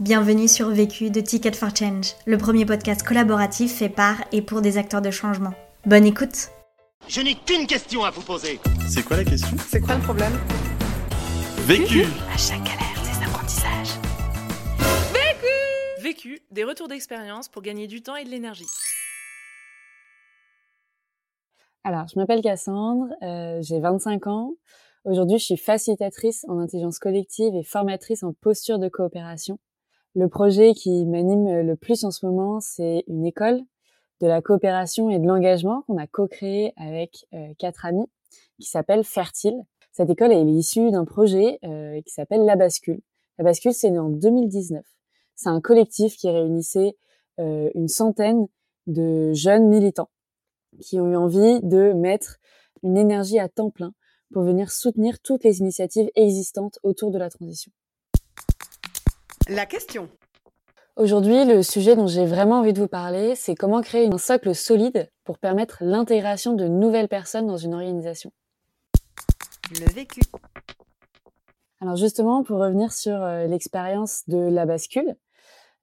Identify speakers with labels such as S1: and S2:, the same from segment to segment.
S1: Bienvenue sur Vécu de Ticket for Change, le premier podcast collaboratif fait par et pour des acteurs de changement. Bonne écoute
S2: Je n'ai qu'une question à vous poser.
S3: C'est quoi la question?
S4: C'est quoi le problème?
S3: Vécu
S1: À chaque galère, des apprentissages.
S4: Vécu, des retours d'expérience pour gagner du temps et de l'énergie.
S5: Alors, je m'appelle Cassandre, euh, j'ai 25 ans. Aujourd'hui, je suis facilitatrice en intelligence collective et formatrice en posture de coopération. Le projet qui m'anime le plus en ce moment, c'est une école de la coopération et de l'engagement qu'on a co-créé avec euh, quatre amis qui s'appelle Fertile. Cette école est issue d'un projet euh, qui s'appelle La Bascule. La Bascule, c'est né en 2019. C'est un collectif qui réunissait euh, une centaine de jeunes militants qui ont eu envie de mettre une énergie à temps plein pour venir soutenir toutes les initiatives existantes autour de la transition.
S4: La question.
S5: Aujourd'hui, le sujet dont j'ai vraiment envie de vous parler, c'est comment créer un socle solide pour permettre l'intégration de nouvelles personnes dans une organisation.
S4: Le vécu.
S5: Alors justement, pour revenir sur euh, l'expérience de la bascule,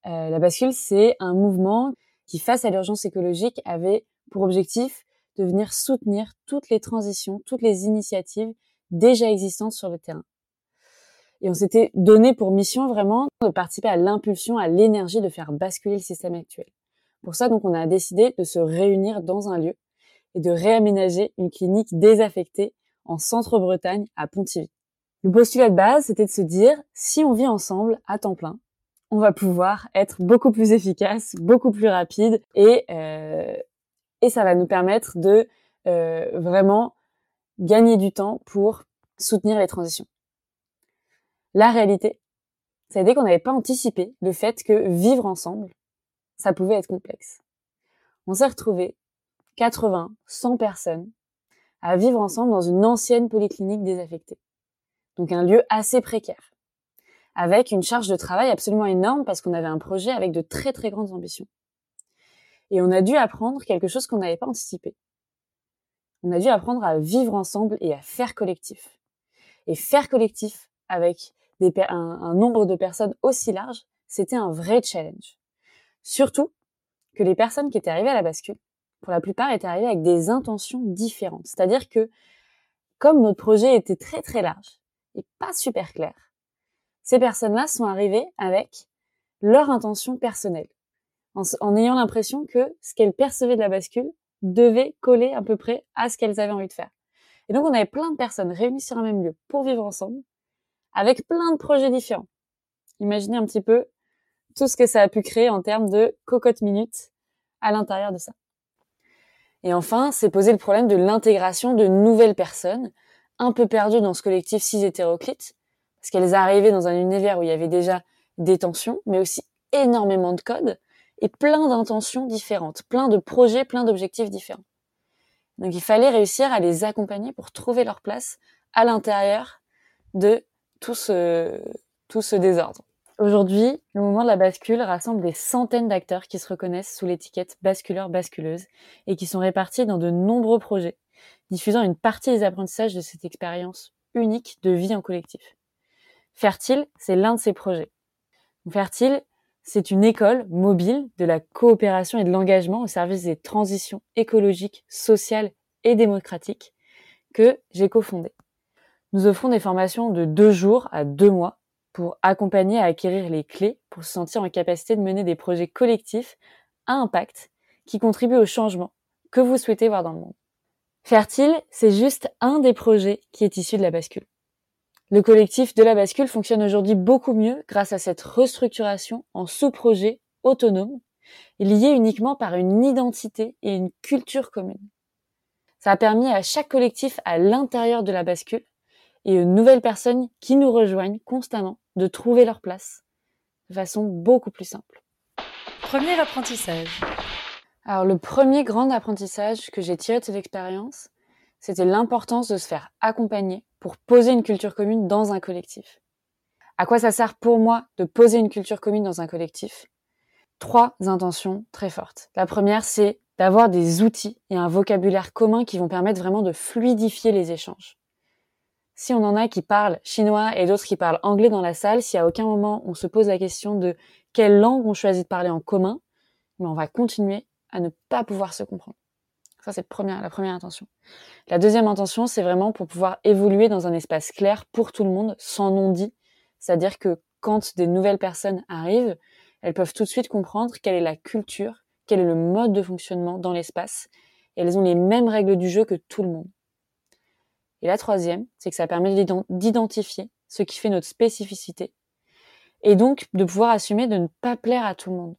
S5: euh, la bascule, c'est un mouvement qui, face à l'urgence écologique, avait pour objectif de venir soutenir toutes les transitions, toutes les initiatives déjà existantes sur le terrain. Et on s'était donné pour mission vraiment de participer à l'impulsion, à l'énergie de faire basculer le système actuel. Pour ça, donc, on a décidé de se réunir dans un lieu et de réaménager une clinique désaffectée en centre-Bretagne à Pontivy. Le postulat de base, c'était de se dire, si on vit ensemble à temps plein, on va pouvoir être beaucoup plus efficace, beaucoup plus rapide et, euh, et ça va nous permettre de euh, vraiment gagner du temps pour soutenir les transitions. La réalité, c'est dès qu'on n'avait pas anticipé le fait que vivre ensemble, ça pouvait être complexe. On s'est retrouvé 80, 100 personnes à vivre ensemble dans une ancienne polyclinique désaffectée. Donc un lieu assez précaire, avec une charge de travail absolument énorme parce qu'on avait un projet avec de très très grandes ambitions. Et on a dû apprendre quelque chose qu'on n'avait pas anticipé. On a dû apprendre à vivre ensemble et à faire collectif. Et faire collectif avec un nombre de personnes aussi large, c'était un vrai challenge. Surtout que les personnes qui étaient arrivées à la bascule, pour la plupart, étaient arrivées avec des intentions différentes. C'est-à-dire que, comme notre projet était très très large et pas super clair, ces personnes-là sont arrivées avec leur intention personnelle, en, en ayant l'impression que ce qu'elles percevaient de la bascule devait coller à peu près à ce qu'elles avaient envie de faire. Et donc on avait plein de personnes réunies sur un même lieu pour vivre ensemble, avec plein de projets différents. Imaginez un petit peu tout ce que ça a pu créer en termes de cocotte minute à l'intérieur de ça. Et enfin, c'est poser le problème de l'intégration de nouvelles personnes, un peu perdues dans ce collectif cis hétéroclite, parce qu'elles arrivaient dans un univers où il y avait déjà des tensions, mais aussi énormément de codes et plein d'intentions différentes, plein de projets, plein d'objectifs différents. Donc il fallait réussir à les accompagner pour trouver leur place à l'intérieur de tout ce, désordre. Aujourd'hui, le mouvement de la bascule rassemble des centaines d'acteurs qui se reconnaissent sous l'étiquette basculeur-basculeuse et qui sont répartis dans de nombreux projets, diffusant une partie des apprentissages de cette expérience unique de vie en collectif. Fertile, c'est l'un de ces projets. Fertile, c'est une école mobile de la coopération et de l'engagement au service des transitions écologiques, sociales et démocratiques que j'ai cofondée. Nous offrons des formations de deux jours à deux mois pour accompagner à acquérir les clés pour se sentir en capacité de mener des projets collectifs à impact qui contribuent au changement que vous souhaitez voir dans le monde. Fertile, c'est juste un des projets qui est issu de la bascule. Le collectif de la bascule fonctionne aujourd'hui beaucoup mieux grâce à cette restructuration en sous-projets autonomes, liés uniquement par une identité et une culture commune. Ça a permis à chaque collectif à l'intérieur de la bascule et aux nouvelles personnes qui nous rejoignent constamment de trouver leur place de façon beaucoup plus simple.
S4: Premier apprentissage.
S5: Alors le premier grand apprentissage que j'ai tiré de cette expérience, c'était l'importance de se faire accompagner pour poser une culture commune dans un collectif. À quoi ça sert pour moi de poser une culture commune dans un collectif? Trois intentions très fortes. La première, c'est d'avoir des outils et un vocabulaire commun qui vont permettre vraiment de fluidifier les échanges. Si on en a qui parlent chinois et d'autres qui parlent anglais dans la salle, si à aucun moment on se pose la question de quelle langue on choisit de parler en commun, mais on va continuer à ne pas pouvoir se comprendre. Ça, c'est la première intention. La deuxième intention, c'est vraiment pour pouvoir évoluer dans un espace clair pour tout le monde, sans non-dit. C'est-à-dire que quand des nouvelles personnes arrivent, elles peuvent tout de suite comprendre quelle est la culture, quel est le mode de fonctionnement dans l'espace, et elles ont les mêmes règles du jeu que tout le monde. Et la troisième, c'est que ça permet d'identifier ce qui fait notre spécificité et donc de pouvoir assumer de ne pas plaire à tout le monde.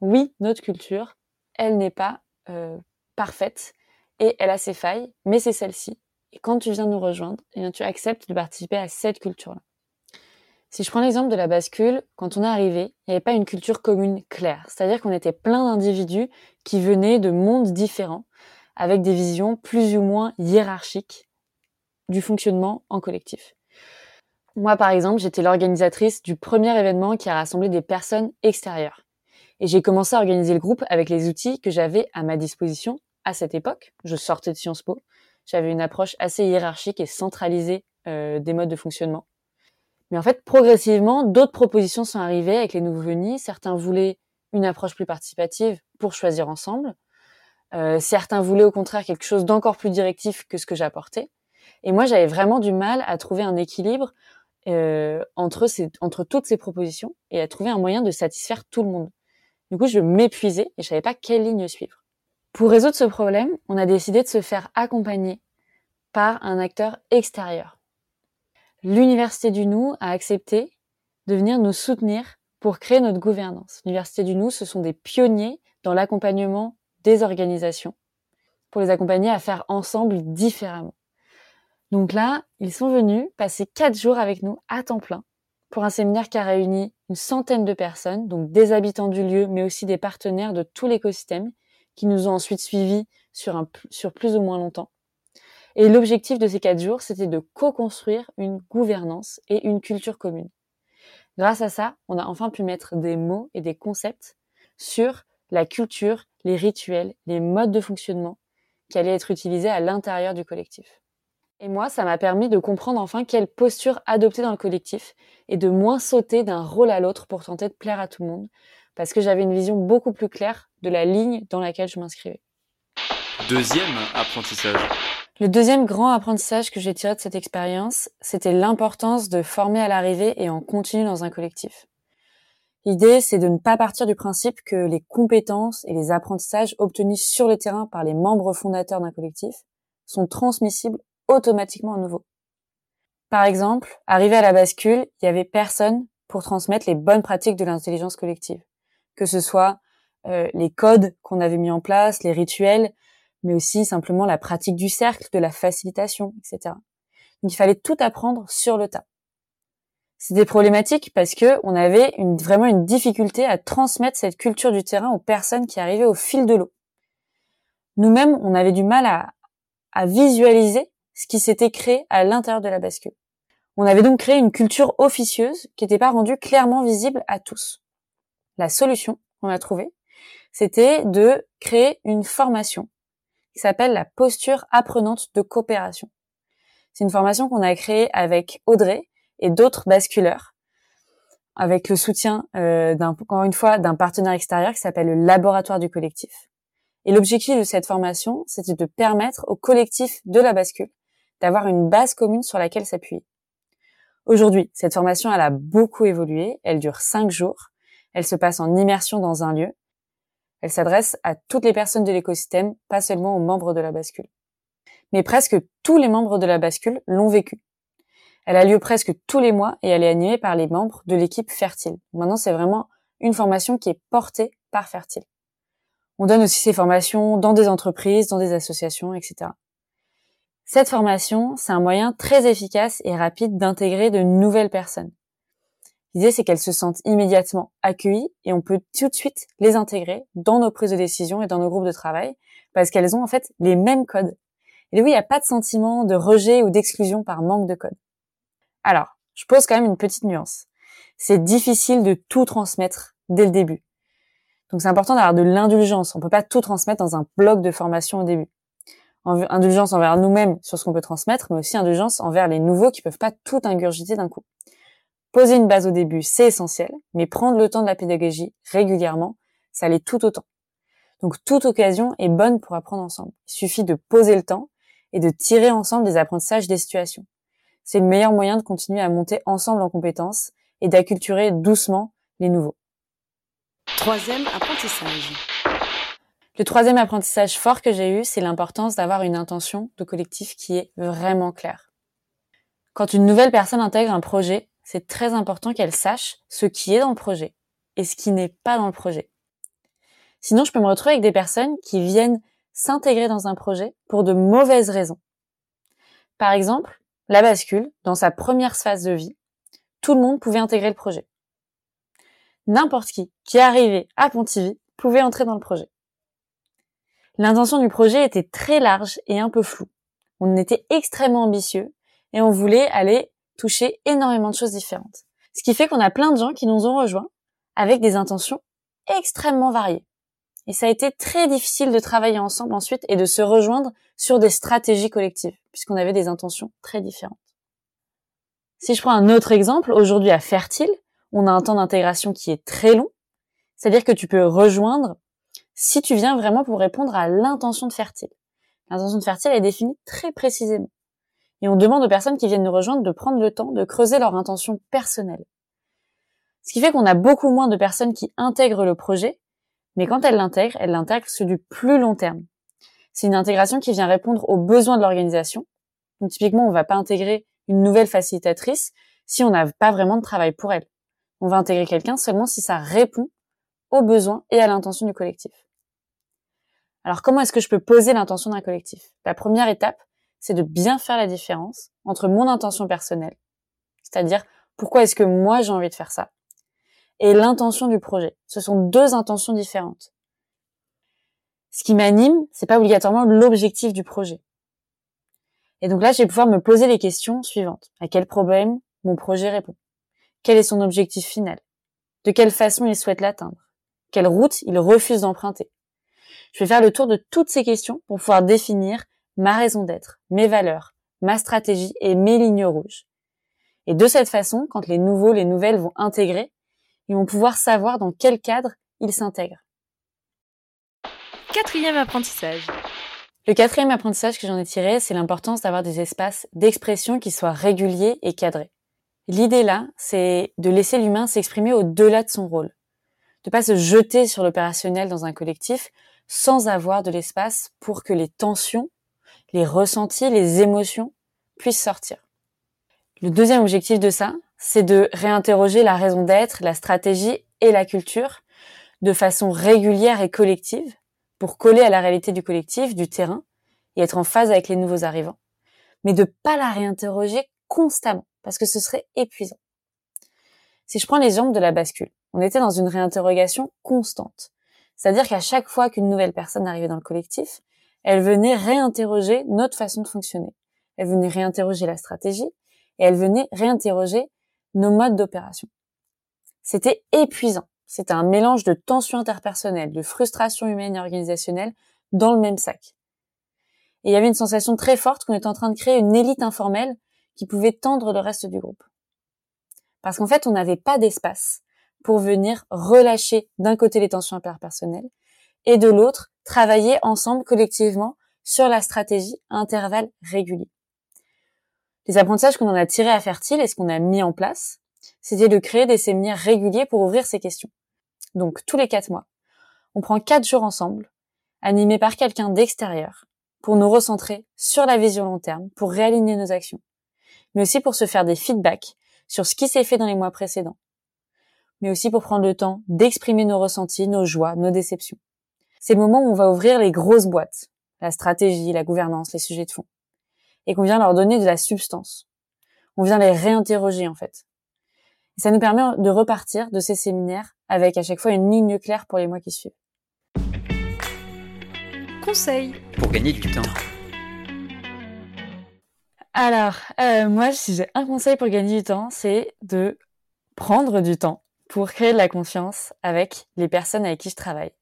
S5: Oui, notre culture, elle n'est pas euh, parfaite et elle a ses failles, mais c'est celle-ci. Et quand tu viens nous rejoindre, eh bien, tu acceptes de participer à cette culture-là. Si je prends l'exemple de la bascule, quand on est arrivé, il n'y avait pas une culture commune claire. C'est-à-dire qu'on était plein d'individus qui venaient de mondes différents, avec des visions plus ou moins hiérarchiques du fonctionnement en collectif. Moi, par exemple, j'étais l'organisatrice du premier événement qui a rassemblé des personnes extérieures. Et j'ai commencé à organiser le groupe avec les outils que j'avais à ma disposition à cette époque. Je sortais de Sciences Po. J'avais une approche assez hiérarchique et centralisée euh, des modes de fonctionnement. Mais en fait, progressivement, d'autres propositions sont arrivées avec les nouveaux venus. Certains voulaient une approche plus participative pour choisir ensemble. Euh, certains voulaient au contraire quelque chose d'encore plus directif que ce que j'apportais. Et moi, j'avais vraiment du mal à trouver un équilibre euh, entre, ces, entre toutes ces propositions et à trouver un moyen de satisfaire tout le monde. Du coup, je m'épuisais et je savais pas quelle ligne suivre. Pour résoudre ce problème, on a décidé de se faire accompagner par un acteur extérieur. L'Université du Nou a accepté de venir nous soutenir pour créer notre gouvernance. L'Université du Nou, ce sont des pionniers dans l'accompagnement des organisations pour les accompagner à faire ensemble différemment. Donc là, ils sont venus passer quatre jours avec nous à temps plein pour un séminaire qui a réuni une centaine de personnes, donc des habitants du lieu, mais aussi des partenaires de tout l'écosystème qui nous ont ensuite suivis sur, un, sur plus ou moins longtemps. Et l'objectif de ces quatre jours, c'était de co-construire une gouvernance et une culture commune. Grâce à ça, on a enfin pu mettre des mots et des concepts sur la culture, les rituels, les modes de fonctionnement qui allaient être utilisés à l'intérieur du collectif. Et moi, ça m'a permis de comprendre enfin quelle posture adopter dans le collectif et de moins sauter d'un rôle à l'autre pour tenter de plaire à tout le monde, parce que j'avais une vision beaucoup plus claire de la ligne dans laquelle je m'inscrivais.
S3: Deuxième apprentissage.
S5: Le deuxième grand apprentissage que j'ai tiré de cette expérience, c'était l'importance de former à l'arrivée et en continu dans un collectif. L'idée, c'est de ne pas partir du principe que les compétences et les apprentissages obtenus sur le terrain par les membres fondateurs d'un collectif sont transmissibles automatiquement à nouveau. Par exemple, arrivé à la bascule, il y avait personne pour transmettre les bonnes pratiques de l'intelligence collective, que ce soit euh, les codes qu'on avait mis en place, les rituels, mais aussi simplement la pratique du cercle, de la facilitation, etc. Donc il fallait tout apprendre sur le tas. C'était problématique parce que on avait vraiment une difficulté à transmettre cette culture du terrain aux personnes qui arrivaient au fil de l'eau. Nous-mêmes, on avait du mal à visualiser ce qui s'était créé à l'intérieur de la bascule. On avait donc créé une culture officieuse qui n'était pas rendue clairement visible à tous. La solution qu'on a trouvée, c'était de créer une formation qui s'appelle la posture apprenante de coopération. C'est une formation qu'on a créée avec Audrey et d'autres basculeurs, avec le soutien, euh, encore une fois, d'un partenaire extérieur qui s'appelle le laboratoire du collectif. Et l'objectif de cette formation, c'était de permettre au collectif de la bascule d'avoir une base commune sur laquelle s'appuyer. Aujourd'hui, cette formation, elle a beaucoup évolué. Elle dure cinq jours. Elle se passe en immersion dans un lieu. Elle s'adresse à toutes les personnes de l'écosystème, pas seulement aux membres de la bascule. Mais presque tous les membres de la bascule l'ont vécu. Elle a lieu presque tous les mois et elle est animée par les membres de l'équipe Fertile. Maintenant, c'est vraiment une formation qui est portée par Fertile. On donne aussi ces formations dans des entreprises, dans des associations, etc. Cette formation, c'est un moyen très efficace et rapide d'intégrer de nouvelles personnes. L'idée, c'est qu'elles se sentent immédiatement accueillies et on peut tout de suite les intégrer dans nos prises de décision et dans nos groupes de travail parce qu'elles ont en fait les mêmes codes. Et oui, il n'y a pas de sentiment de rejet ou d'exclusion par manque de code. Alors, je pose quand même une petite nuance. C'est difficile de tout transmettre dès le début. Donc c'est important d'avoir de l'indulgence. On peut pas tout transmettre dans un bloc de formation au début. Indulgence envers nous-mêmes sur ce qu'on peut transmettre, mais aussi indulgence envers les nouveaux qui peuvent pas tout ingurgiter d'un coup. Poser une base au début, c'est essentiel, mais prendre le temps de la pédagogie régulièrement, ça l'est tout autant. Donc toute occasion est bonne pour apprendre ensemble. Il suffit de poser le temps et de tirer ensemble des apprentissages des situations. C'est le meilleur moyen de continuer à monter ensemble en compétences et d'acculturer doucement les nouveaux.
S4: Troisième apprentissage.
S5: Le troisième apprentissage fort que j'ai eu, c'est l'importance d'avoir une intention de collectif qui est vraiment claire. Quand une nouvelle personne intègre un projet, c'est très important qu'elle sache ce qui est dans le projet et ce qui n'est pas dans le projet. Sinon, je peux me retrouver avec des personnes qui viennent s'intégrer dans un projet pour de mauvaises raisons. Par exemple, la bascule, dans sa première phase de vie, tout le monde pouvait intégrer le projet. N'importe qui qui arrivait à Pontivy pouvait entrer dans le projet. L'intention du projet était très large et un peu floue. On était extrêmement ambitieux et on voulait aller toucher énormément de choses différentes. Ce qui fait qu'on a plein de gens qui nous ont rejoints avec des intentions extrêmement variées. Et ça a été très difficile de travailler ensemble ensuite et de se rejoindre sur des stratégies collectives, puisqu'on avait des intentions très différentes. Si je prends un autre exemple, aujourd'hui à Fertile, on a un temps d'intégration qui est très long, c'est-à-dire que tu peux rejoindre si tu viens vraiment pour répondre à l'intention de fertile. L'intention de fertile est définie très précisément. Et on demande aux personnes qui viennent nous rejoindre de prendre le temps de creuser leur intention personnelle. Ce qui fait qu'on a beaucoup moins de personnes qui intègrent le projet, mais quand elles l'intègrent, elles l'intègrent sur du plus long terme. C'est une intégration qui vient répondre aux besoins de l'organisation. Donc typiquement, on va pas intégrer une nouvelle facilitatrice si on n'a pas vraiment de travail pour elle. On va intégrer quelqu'un seulement si ça répond aux besoins et à l'intention du collectif. Alors comment est-ce que je peux poser l'intention d'un collectif? La première étape, c'est de bien faire la différence entre mon intention personnelle, c'est-à-dire pourquoi est-ce que moi j'ai envie de faire ça, et l'intention du projet. Ce sont deux intentions différentes. Ce qui m'anime, c'est pas obligatoirement l'objectif du projet. Et donc là, je vais pouvoir me poser les questions suivantes. À quel problème mon projet répond? Quel est son objectif final? De quelle façon il souhaite l'atteindre? Quelle route il refuse d'emprunter. Je vais faire le tour de toutes ces questions pour pouvoir définir ma raison d'être, mes valeurs, ma stratégie et mes lignes rouges. Et de cette façon, quand les nouveaux, les nouvelles vont intégrer, ils vont pouvoir savoir dans quel cadre ils s'intègrent.
S4: Quatrième apprentissage.
S5: Le quatrième apprentissage que j'en ai tiré, c'est l'importance d'avoir des espaces d'expression qui soient réguliers et cadrés. L'idée là, c'est de laisser l'humain s'exprimer au-delà de son rôle de pas se jeter sur l'opérationnel dans un collectif sans avoir de l'espace pour que les tensions, les ressentis, les émotions puissent sortir. Le deuxième objectif de ça, c'est de réinterroger la raison d'être, la stratégie et la culture de façon régulière et collective pour coller à la réalité du collectif, du terrain et être en phase avec les nouveaux arrivants. Mais de pas la réinterroger constamment parce que ce serait épuisant. Si je prends l'exemple de la bascule, on était dans une réinterrogation constante. C'est-à-dire qu'à chaque fois qu'une nouvelle personne arrivait dans le collectif, elle venait réinterroger notre façon de fonctionner. Elle venait réinterroger la stratégie et elle venait réinterroger nos modes d'opération. C'était épuisant. C'était un mélange de tensions interpersonnelles, de frustration humaine et organisationnelle dans le même sac. Et il y avait une sensation très forte qu'on était en train de créer une élite informelle qui pouvait tendre le reste du groupe. Parce qu'en fait, on n'avait pas d'espace pour venir relâcher d'un côté les tensions interpersonnelles et de l'autre travailler ensemble collectivement sur la stratégie à intervalles réguliers. Les apprentissages qu'on en a tirés à Fertile et ce qu'on a mis en place, c'était de créer des séminaires réguliers pour ouvrir ces questions. Donc tous les quatre mois, on prend quatre jours ensemble, animés par quelqu'un d'extérieur, pour nous recentrer sur la vision long terme, pour réaligner nos actions, mais aussi pour se faire des feedbacks sur ce qui s'est fait dans les mois précédents, mais aussi pour prendre le temps d'exprimer nos ressentis, nos joies, nos déceptions. C'est le moment où on va ouvrir les grosses boîtes, la stratégie, la gouvernance, les sujets de fond, et qu'on vient leur donner de la substance. On vient les réinterroger en fait. Et ça nous permet de repartir de ces séminaires avec à chaque fois une ligne claire pour les mois qui suivent.
S4: Conseil
S3: pour gagner du temps.
S5: Alors, euh, moi, si j'ai un conseil pour gagner du temps, c'est de prendre du temps pour créer de la confiance avec les personnes avec qui je travaille.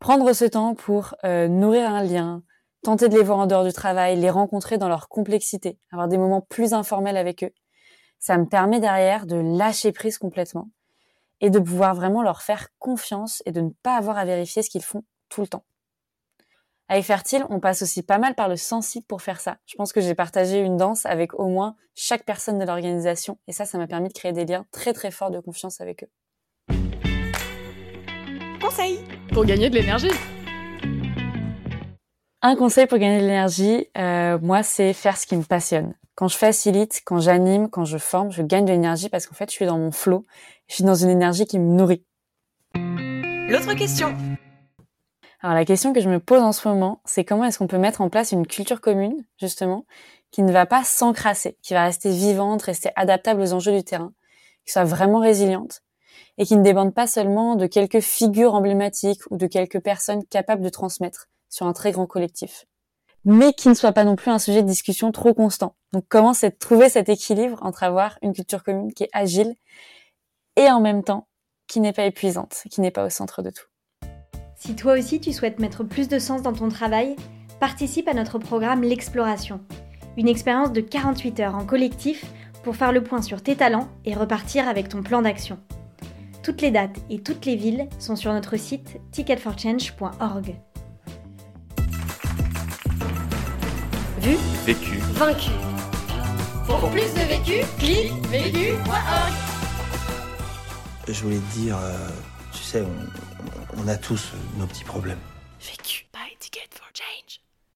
S5: Prendre ce temps pour euh, nourrir un lien, tenter de les voir en dehors du travail, les rencontrer dans leur complexité, avoir des moments plus informels avec eux. Ça me permet derrière de lâcher prise complètement et de pouvoir vraiment leur faire confiance et de ne pas avoir à vérifier ce qu'ils font tout le temps. Avec Fertile, on passe aussi pas mal par le sensible pour faire ça. Je pense que j'ai partagé une danse avec au moins chaque personne de l'organisation et ça, ça m'a permis de créer des liens très très forts de confiance avec eux.
S4: Conseil pour gagner de l'énergie.
S5: Un conseil pour gagner de l'énergie, euh, moi, c'est faire ce qui me passionne. Quand je facilite, quand j'anime, quand je forme, je gagne de l'énergie parce qu'en fait, je suis dans mon flow. Je suis dans une énergie qui me nourrit.
S4: L'autre question.
S5: Alors la question que je me pose en ce moment, c'est comment est-ce qu'on peut mettre en place une culture commune, justement, qui ne va pas s'encrasser, qui va rester vivante, rester adaptable aux enjeux du terrain, qui soit vraiment résiliente et qui ne dépende pas seulement de quelques figures emblématiques ou de quelques personnes capables de transmettre, sur un très grand collectif. Mais qui ne soit pas non plus un sujet de discussion trop constant. Donc comment c'est trouver cet équilibre entre avoir une culture commune qui est agile et en même temps qui n'est pas épuisante, qui n'est pas au centre de tout?
S1: Si toi aussi tu souhaites mettre plus de sens dans ton travail, participe à notre programme L'Exploration. Une expérience de 48 heures en collectif pour faire le point sur tes talents et repartir avec ton plan d'action. Toutes les dates et toutes les villes sont sur notre site ticketforchange.org.
S4: Vu,
S3: Vécu.
S4: vaincu. Pour plus de vécu, clique vécu.org.
S6: Je voulais te dire, euh, tu sais, on, on a tous nos petits problèmes.
S4: Vécu. Ticket for